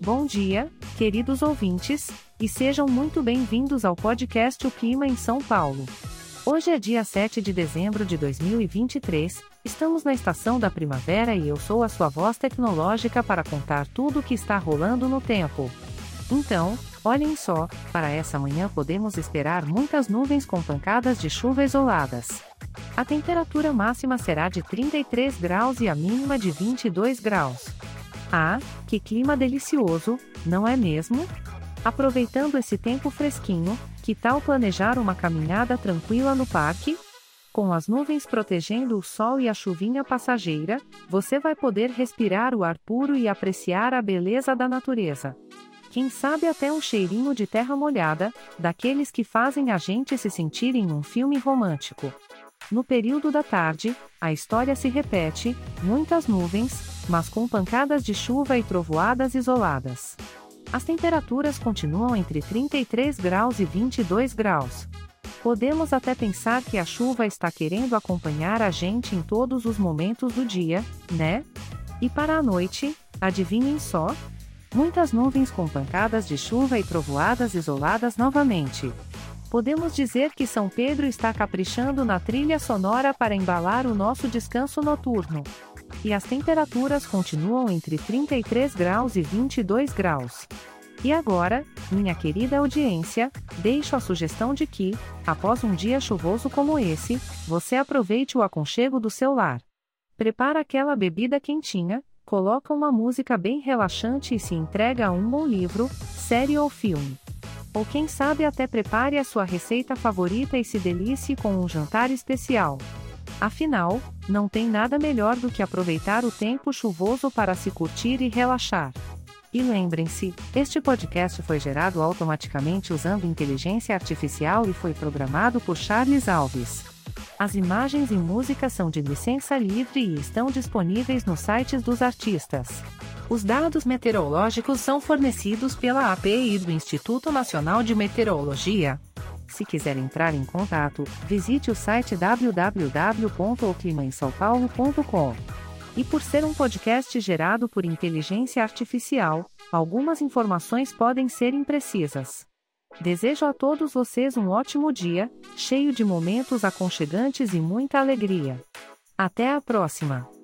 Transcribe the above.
Bom dia, queridos ouvintes, e sejam muito bem-vindos ao podcast O Clima em São Paulo. Hoje é dia 7 de dezembro de 2023, estamos na estação da primavera e eu sou a sua voz tecnológica para contar tudo o que está rolando no tempo. Então, olhem só, para essa manhã podemos esperar muitas nuvens com pancadas de chuva isoladas. A temperatura máxima será de 33 graus e a mínima de 22 graus. Ah, que clima delicioso, não é mesmo? Aproveitando esse tempo fresquinho, que tal planejar uma caminhada tranquila no parque? Com as nuvens protegendo o sol e a chuvinha passageira, você vai poder respirar o ar puro e apreciar a beleza da natureza. Quem sabe até um cheirinho de terra molhada, daqueles que fazem a gente se sentir em um filme romântico. No período da tarde, a história se repete: muitas nuvens, mas com pancadas de chuva e trovoadas isoladas. As temperaturas continuam entre 33 graus e 22 graus. Podemos até pensar que a chuva está querendo acompanhar a gente em todos os momentos do dia, né? E para a noite, adivinhem só? Muitas nuvens com pancadas de chuva e trovoadas isoladas novamente. Podemos dizer que São Pedro está caprichando na trilha sonora para embalar o nosso descanso noturno. E as temperaturas continuam entre 33 graus e 22 graus. E agora, minha querida audiência, deixo a sugestão de que, após um dia chuvoso como esse, você aproveite o aconchego do seu lar. Prepara aquela bebida quentinha, coloca uma música bem relaxante e se entrega a um bom livro, série ou filme. Ou quem sabe até prepare a sua receita favorita e se delicie com um jantar especial. Afinal, não tem nada melhor do que aproveitar o tempo chuvoso para se curtir e relaxar. E lembrem-se, este podcast foi gerado automaticamente usando inteligência artificial e foi programado por Charles Alves. As imagens e músicas são de licença livre e estão disponíveis nos sites dos artistas. Os dados meteorológicos são fornecidos pela API do Instituto Nacional de Meteorologia. Se quiser entrar em contato, visite o site www.oclimaemsaopaulo.com. E por ser um podcast gerado por inteligência artificial, algumas informações podem ser imprecisas. Desejo a todos vocês um ótimo dia, cheio de momentos aconchegantes e muita alegria. Até a próxima!